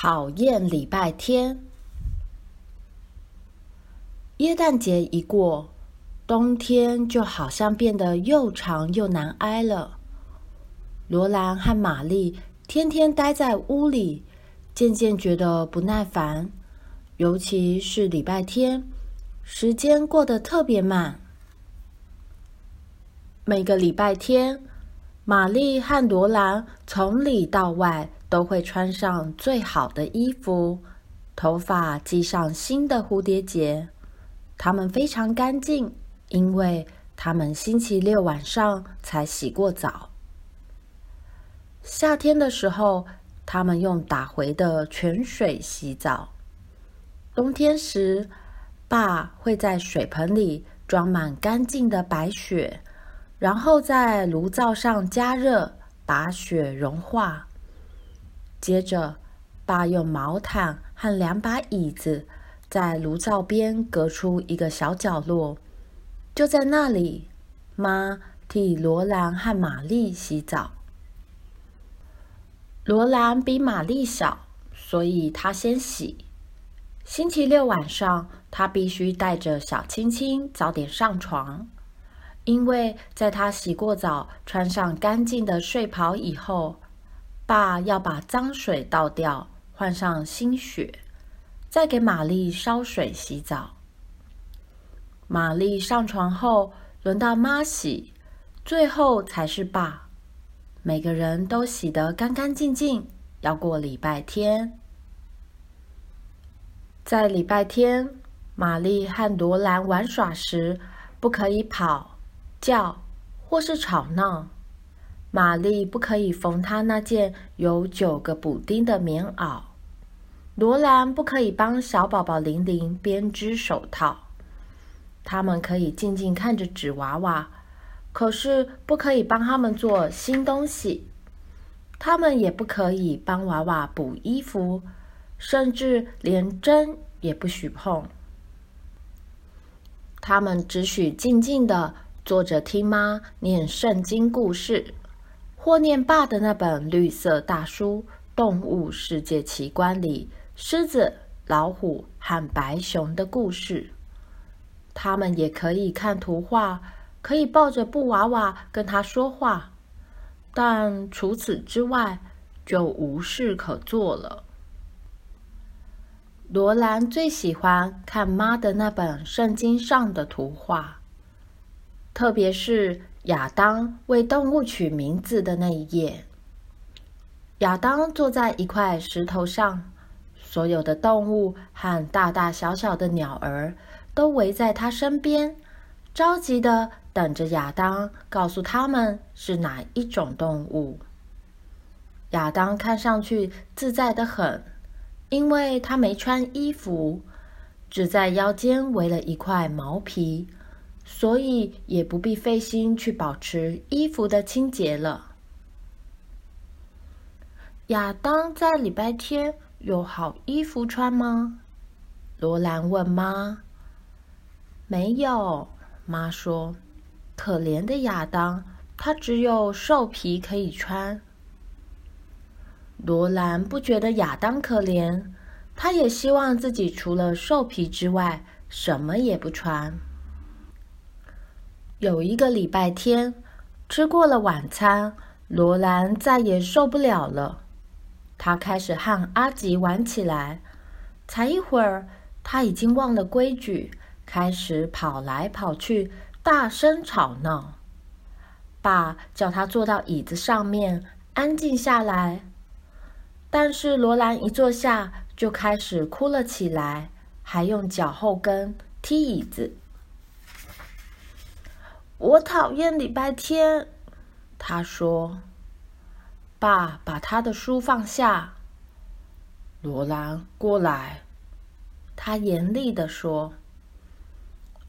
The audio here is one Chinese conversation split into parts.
讨厌礼拜天。耶诞节一过，冬天就好像变得又长又难挨了。罗兰和玛丽天天待在屋里，渐渐觉得不耐烦，尤其是礼拜天，时间过得特别慢。每个礼拜天，玛丽和罗兰从里到外都会穿上最好的衣服，头发系上新的蝴蝶结。他们非常干净，因为他们星期六晚上才洗过澡。夏天的时候，他们用打回的泉水洗澡。冬天时，爸会在水盆里装满干净的白雪。然后在炉灶上加热，把雪融化。接着，爸用毛毯和两把椅子在炉灶边隔出一个小角落，就在那里，妈替罗兰和玛丽洗澡。罗兰比玛丽小，所以她先洗。星期六晚上，她必须带着小青青早点上床。因为在他洗过澡、穿上干净的睡袍以后，爸要把脏水倒掉，换上新血，再给玛丽烧水洗澡。玛丽上床后，轮到妈洗，最后才是爸。每个人都洗得干干净净，要过礼拜天。在礼拜天，玛丽和罗兰玩耍时，不可以跑。叫或是吵闹，玛丽不可以缝她那件有九个补丁的棉袄，罗兰不可以帮小宝宝玲玲编织手套。他们可以静静看着纸娃娃，可是不可以帮他们做新东西。他们也不可以帮娃娃补衣服，甚至连针也不许碰。他们只许静静的。坐着听妈念圣经故事，或念爸的那本绿色大书《动物世界奇观》里狮子、老虎和白熊的故事。他们也可以看图画，可以抱着布娃娃跟他说话，但除此之外就无事可做了。罗兰最喜欢看妈的那本圣经上的图画。特别是亚当为动物取名字的那一页，亚当坐在一块石头上，所有的动物和大大小小的鸟儿都围在他身边，着急地等着亚当告诉他们是哪一种动物。亚当看上去自在得很，因为他没穿衣服，只在腰间围了一块毛皮。所以也不必费心去保持衣服的清洁了。亚当在礼拜天有好衣服穿吗？罗兰问妈。没有，妈说。可怜的亚当，他只有兽皮可以穿。罗兰不觉得亚当可怜，他也希望自己除了兽皮之外，什么也不穿。有一个礼拜天，吃过了晚餐，罗兰再也受不了了。他开始和阿吉玩起来。才一会儿，他已经忘了规矩，开始跑来跑去，大声吵闹。爸叫他坐到椅子上面，安静下来。但是罗兰一坐下，就开始哭了起来，还用脚后跟踢椅子。我讨厌礼拜天，他说。爸把他的书放下。罗兰，过来，他严厉地说。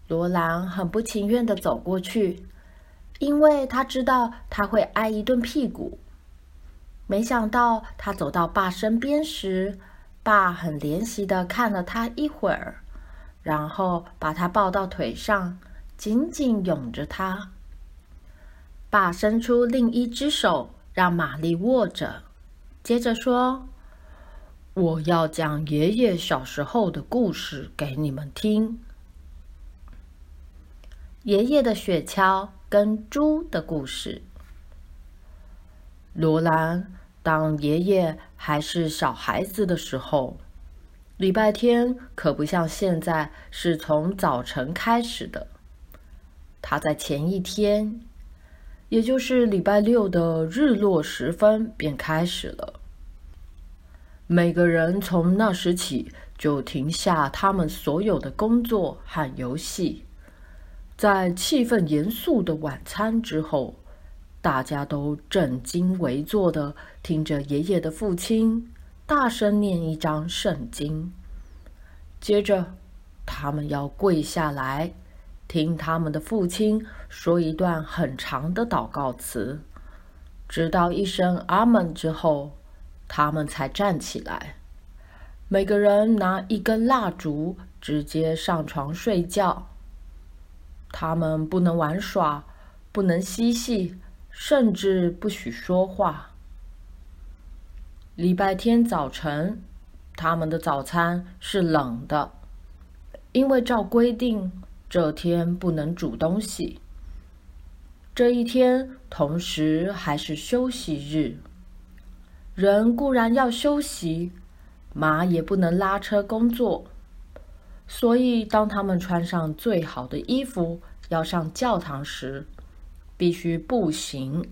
罗兰很不情愿地走过去，因为他知道他会挨一顿屁股。没想到他走到爸身边时，爸很怜惜地看了他一会儿，然后把他抱到腿上。紧紧拥着他，爸伸出另一只手让玛丽握着，接着说：“我要讲爷爷小时候的故事给你们听。爷爷的雪橇跟猪的故事。罗兰，当爷爷还是小孩子的时候，礼拜天可不像现在是从早晨开始的。他在前一天，也就是礼拜六的日落时分便开始了。每个人从那时起就停下他们所有的工作和游戏，在气氛严肃的晚餐之后，大家都正襟危坐的听着爷爷的父亲大声念一章圣经，接着他们要跪下来听他们的父亲说一段很长的祷告词，直到一声阿门之后。他们才站起来，每个人拿一根蜡烛，直接上床睡觉。他们不能玩耍，不能嬉戏，甚至不许说话。礼拜天早晨，他们的早餐是冷的，因为照规定，这天不能煮东西。这一天同时还是休息日。人固然要休息，马也不能拉车工作。所以，当他们穿上最好的衣服要上教堂时，必须步行。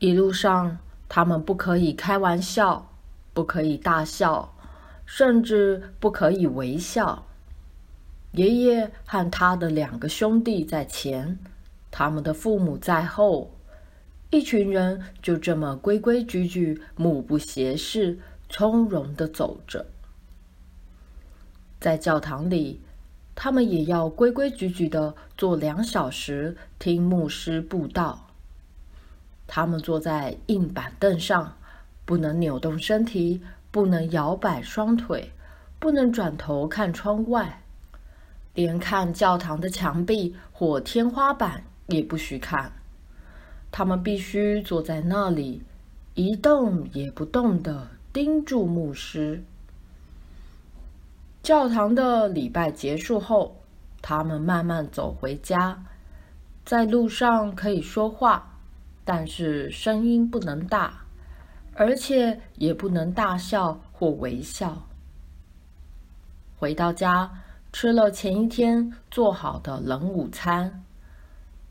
一路上，他们不可以开玩笑，不可以大笑，甚至不可以微笑。爷爷和他的两个兄弟在前，他们的父母在后。一群人就这么规规矩矩、目不斜视、从容地走着。在教堂里，他们也要规规矩矩地坐两小时听牧师布道。他们坐在硬板凳上，不能扭动身体，不能摇摆双腿，不能转头看窗外，连看教堂的墙壁或天花板也不许看。他们必须坐在那里，一动也不动地盯住牧师。教堂的礼拜结束后，他们慢慢走回家。在路上可以说话，但是声音不能大，而且也不能大笑或微笑。回到家，吃了前一天做好的冷午餐，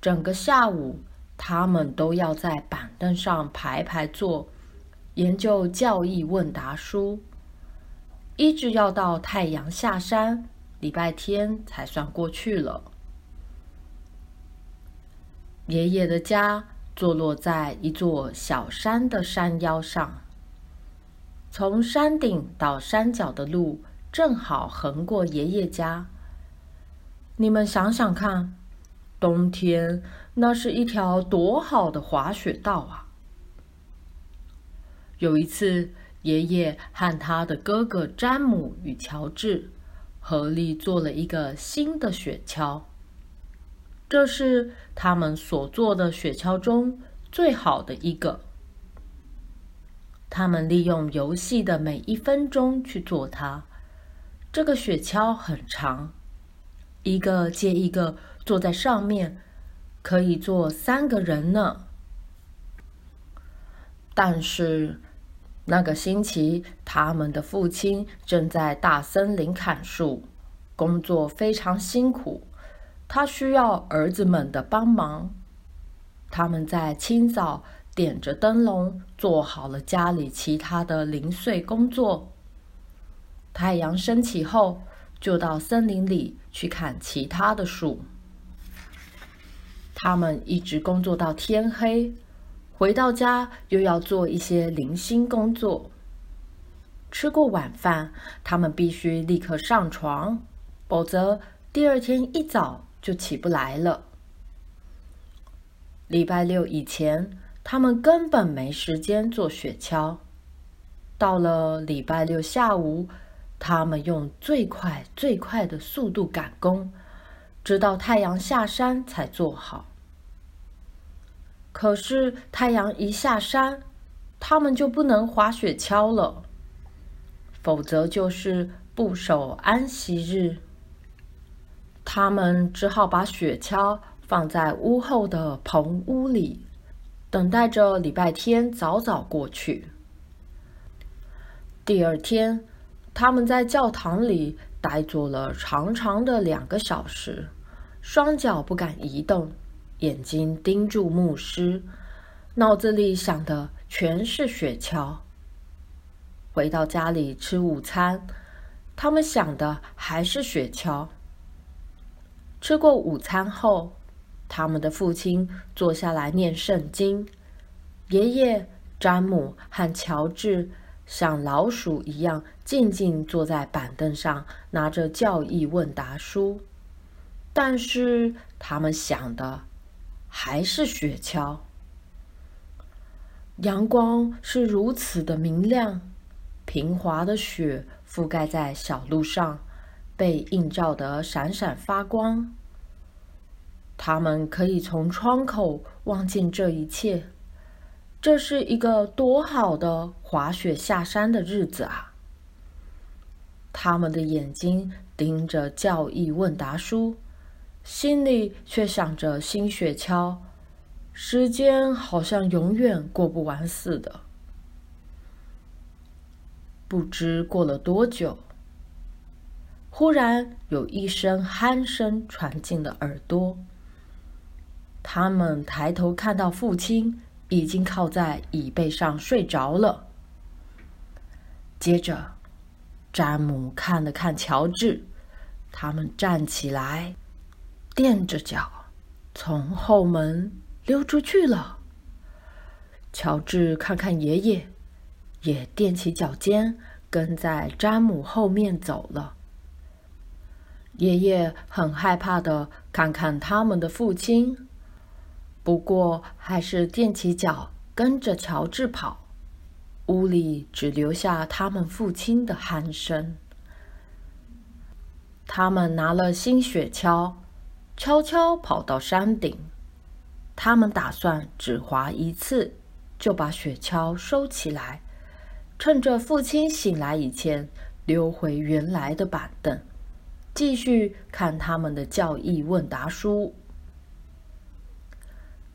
整个下午。他们都要在板凳上排排坐，研究教义问答书，一直要到太阳下山，礼拜天才算过去了。爷爷的家坐落在一座小山的山腰上，从山顶到山脚的路正好横过爷爷家。你们想想看。冬天，那是一条多好的滑雪道啊！有一次，爷爷和他的哥哥詹姆与乔治合力做了一个新的雪橇，这是他们所做的雪橇中最好的一个。他们利用游戏的每一分钟去做它。这个雪橇很长，一个接一个。坐在上面可以坐三个人呢。但是那个星期，他们的父亲正在大森林砍树，工作非常辛苦，他需要儿子们的帮忙。他们在清早点着灯笼，做好了家里其他的零碎工作。太阳升起后，就到森林里去砍其他的树。他们一直工作到天黑，回到家又要做一些零星工作。吃过晚饭，他们必须立刻上床，否则第二天一早就起不来了。礼拜六以前，他们根本没时间做雪橇。到了礼拜六下午，他们用最快最快的速度赶工，直到太阳下山才做好。可是太阳一下山，他们就不能滑雪橇了。否则就是不守安息日。他们只好把雪橇放在屋后的棚屋里，等待着礼拜天早早过去。第二天，他们在教堂里呆坐了长长的两个小时，双脚不敢移动，眼睛盯住牧师，脑子里想的全是雪橇。回到家里吃午餐，他们想的还是雪橇。吃过午餐后，他们的父亲坐下来念圣经，爷爷詹姆和乔治像老鼠一样静静坐在板凳上，拿着教义问答书。但是他们想的还是雪橇。阳光是如此的明亮。平滑的雪覆盖在小路上，被映照得闪闪发光。他们可以从窗口望见这一切。这是一个多好的滑雪下山的日子啊！他们的眼睛盯着教义问答书，心里却想着新雪橇。时间好像永远过不完似的。不知过了多久，忽然有一声鼾声传进了耳朵。他们抬头看到父亲已经靠在椅背上睡着了。接着，詹姆看了看乔治，他们站起来，垫着脚从后门溜出去了。乔治看看爷爷。也踮起脚尖，跟在詹姆后面走了。爷爷很害怕的看看他们的父亲，不过还是踮起脚跟着乔治跑。屋里只留下他们父亲的鼾声。他们拿了新雪橇，悄悄跑到山顶。他们打算只滑一次，就把雪橇收起来。趁着父亲醒来以前，溜回原来的板凳，继续看他们的教义问答书。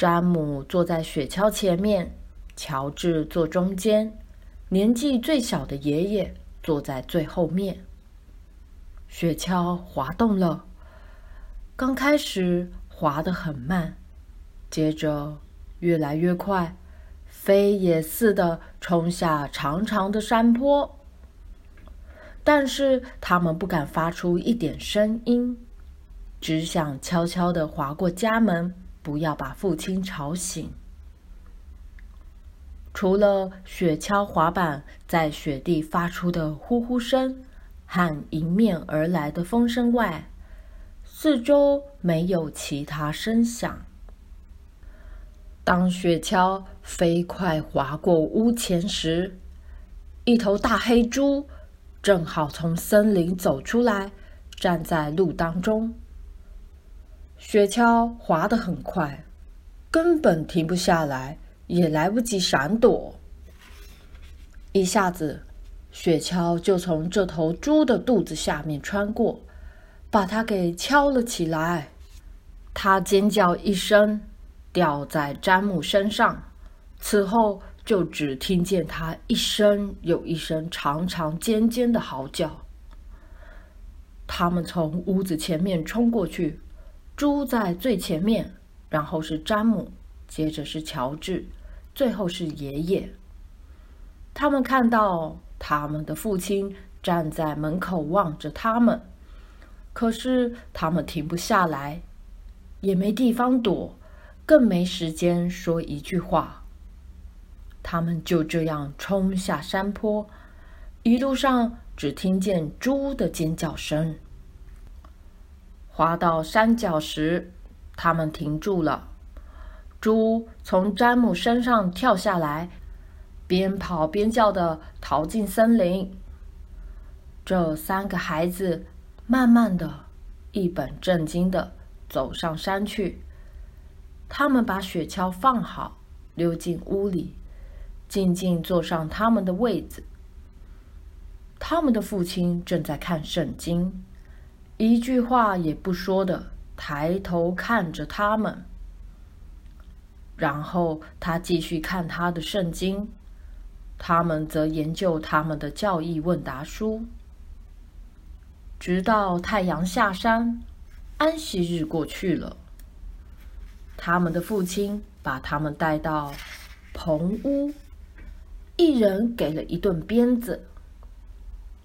詹姆坐在雪橇前面，乔治坐中间，年纪最小的爷爷坐在最后面。雪橇滑动了，刚开始滑得很慢，接着越来越快。飞也似的冲下长长的山坡，但是他们不敢发出一点声音，只想悄悄地滑过家门，不要把父亲吵醒。除了雪橇滑板在雪地发出的呼呼声和迎面而来的风声外，四周没有其他声响。当雪橇飞快滑过屋前时，一头大黑猪正好从森林走出来，站在路当中。雪橇滑得很快，根本停不下来，也来不及闪躲。一下子，雪橇就从这头猪的肚子下面穿过，把它给敲了起来。它尖叫一声。掉在詹姆身上，此后就只听见他一声又一声长长尖尖的嚎叫。他们从屋子前面冲过去，猪在最前面，然后是詹姆，接着是乔治，最后是爷爷。他们看到他们的父亲站在门口望着他们，可是他们停不下来，也没地方躲。更没时间说一句话。他们就这样冲下山坡，一路上只听见猪的尖叫声。滑到山脚时，他们停住了。猪从詹姆身上跳下来，边跑边叫的逃进森林。这三个孩子慢慢的、一本正经的走上山去。他们把雪橇放好，溜进屋里，静静坐上他们的位子。他们的父亲正在看圣经，一句话也不说的抬头看着他们。然后他继续看他的圣经，他们则研究他们的教义问答书，直到太阳下山，安息日过去了。他们的父亲把他们带到棚屋，一人给了一顿鞭子。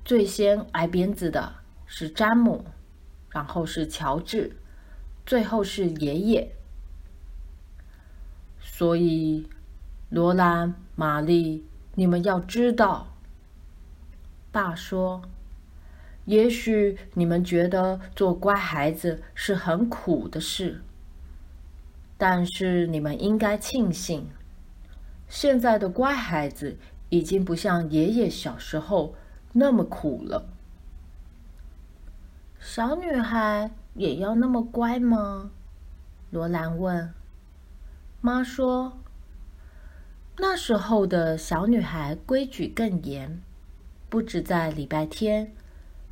最先挨鞭子的是詹姆，然后是乔治，最后是爷爷。所以，罗兰、玛丽，你们要知道，爸说，也许你们觉得做乖孩子是很苦的事，但是你们应该庆幸，现在的乖孩子已经不像爷爷小时候那么苦了。小女孩也要那么乖吗？罗兰问。妈说：“那时候的小女孩规矩更严，不止在礼拜天，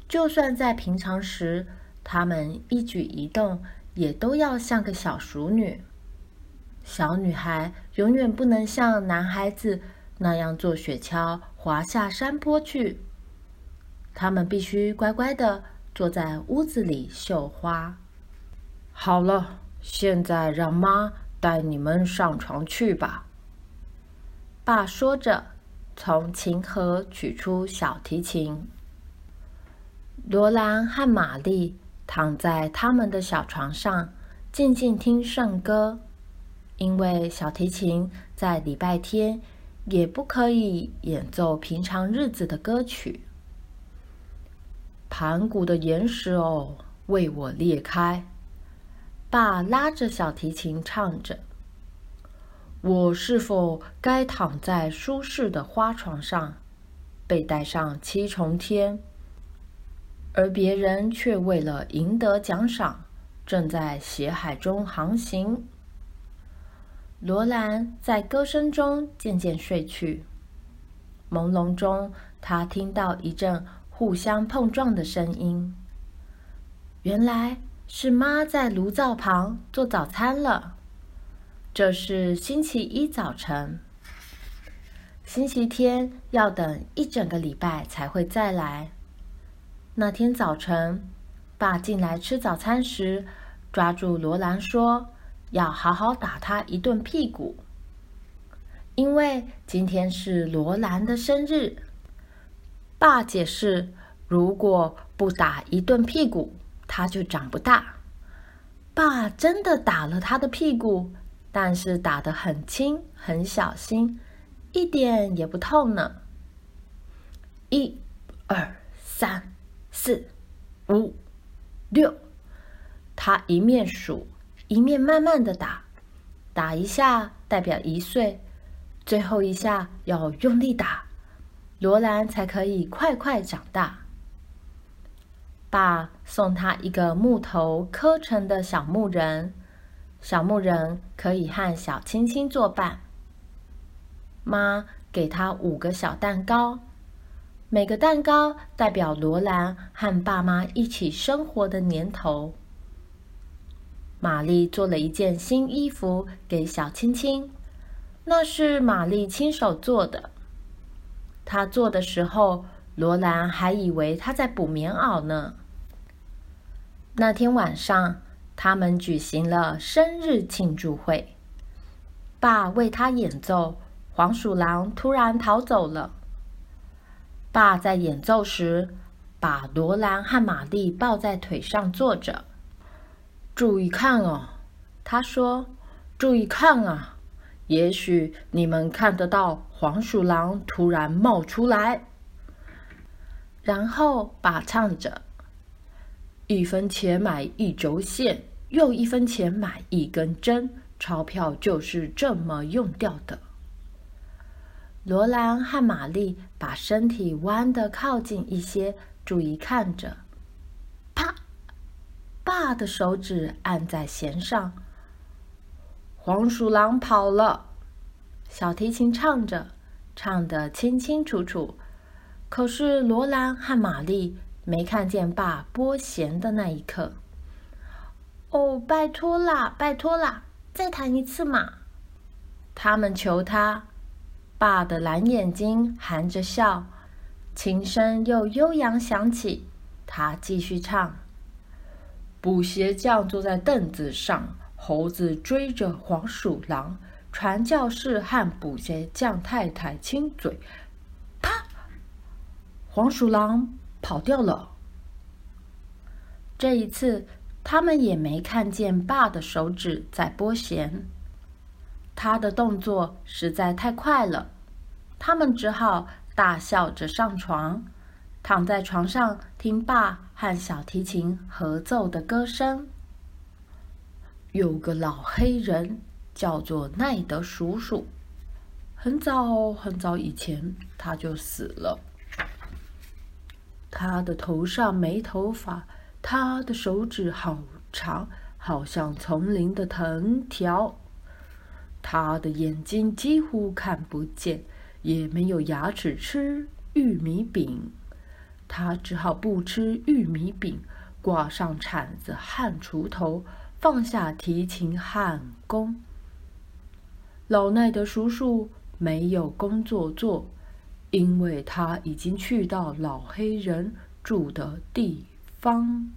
就算在平常时，她们一举一动也都要像个小淑女。小女孩永远不能像男孩子那样坐雪橇滑下山坡去，她们必须乖乖的坐在屋子里绣花。好了，现在让妈。”带你们上床去吧。”爸说着，从琴盒取出小提琴。罗兰和玛丽躺在他们的小床上，静静听圣歌，因为小提琴在礼拜天也不可以演奏平常日子的歌曲。盘古的岩石哦，为我裂开。爸拉着小提琴唱着：“我是否该躺在舒适的花床上，被带上七重天？而别人却为了赢得奖赏，正在血海中航行。”罗兰在歌声中渐渐睡去，朦胧中，她听到一阵互相碰撞的声音。原来。是妈在炉灶旁做早餐了。这是星期一早晨。星期天要等一整个礼拜才会再来。那天早晨，爸进来吃早餐时，抓住罗兰说：“要好好打他一顿屁股，因为今天是罗兰的生日。”爸解释：“如果不打一顿屁股。”他就长不大。爸真的打了他的屁股，但是打得很轻，很小心，一点也不痛呢。一、二、三、四、五、六，他一面数，一面慢慢的打，打一下代表一岁，最后一下要用力打，罗兰才可以快快长大。爸送他一个木头刻成的小木人，小木人可以和小青青作伴。妈给他五个小蛋糕，每个蛋糕代表罗兰和爸妈一起生活的年头。玛丽做了一件新衣服给小青青，那是玛丽亲手做的。他做的时候，罗兰还以为他在补棉袄呢。那天晚上，他们举行了生日庆祝会。爸为他演奏，黄鼠狼突然逃走了。爸在演奏时，把罗兰和玛丽抱在腿上坐着。注意看哦，他说：“注意看啊，也许你们看得到黄鼠狼突然冒出来。”然后，爸唱着：“一分钱买一轴线，又一分钱买一根针，钞票就是这么用掉的。”罗兰和玛丽把身体弯得靠近一些，注意看着。啪！爸的手指按在弦上，黄鼠狼跑了。小提琴唱着，唱得清清楚楚。可是罗兰和玛丽没看见爸拨弦的那一刻。哦，拜托啦，拜托啦，再弹一次嘛！他们求他。爸的蓝眼睛含着笑，琴声又悠扬响起。他继续唱：捕鞋匠坐在凳子上，猴子追着黄鼠狼，传教士和捕鞋匠太太亲嘴。啪！黄鼠狼跑掉了。这一次，他们也没看见爸的手指在拨弦，他的动作实在太快了，他们只好大笑着上床，躺在床上听爸和小提琴合奏的歌声。有个老黑人叫做奈德叔叔，很早很早以前他就死了，他的头上没头发。他的手指好长，好像丛林的藤条。他的眼睛几乎看不见，也没有牙齿吃玉米饼。他只好不吃玉米饼，挂上铲子和锄头，放下提琴和弓。老奈的叔叔没有工作做，因为他已经去到老黑人住的地方。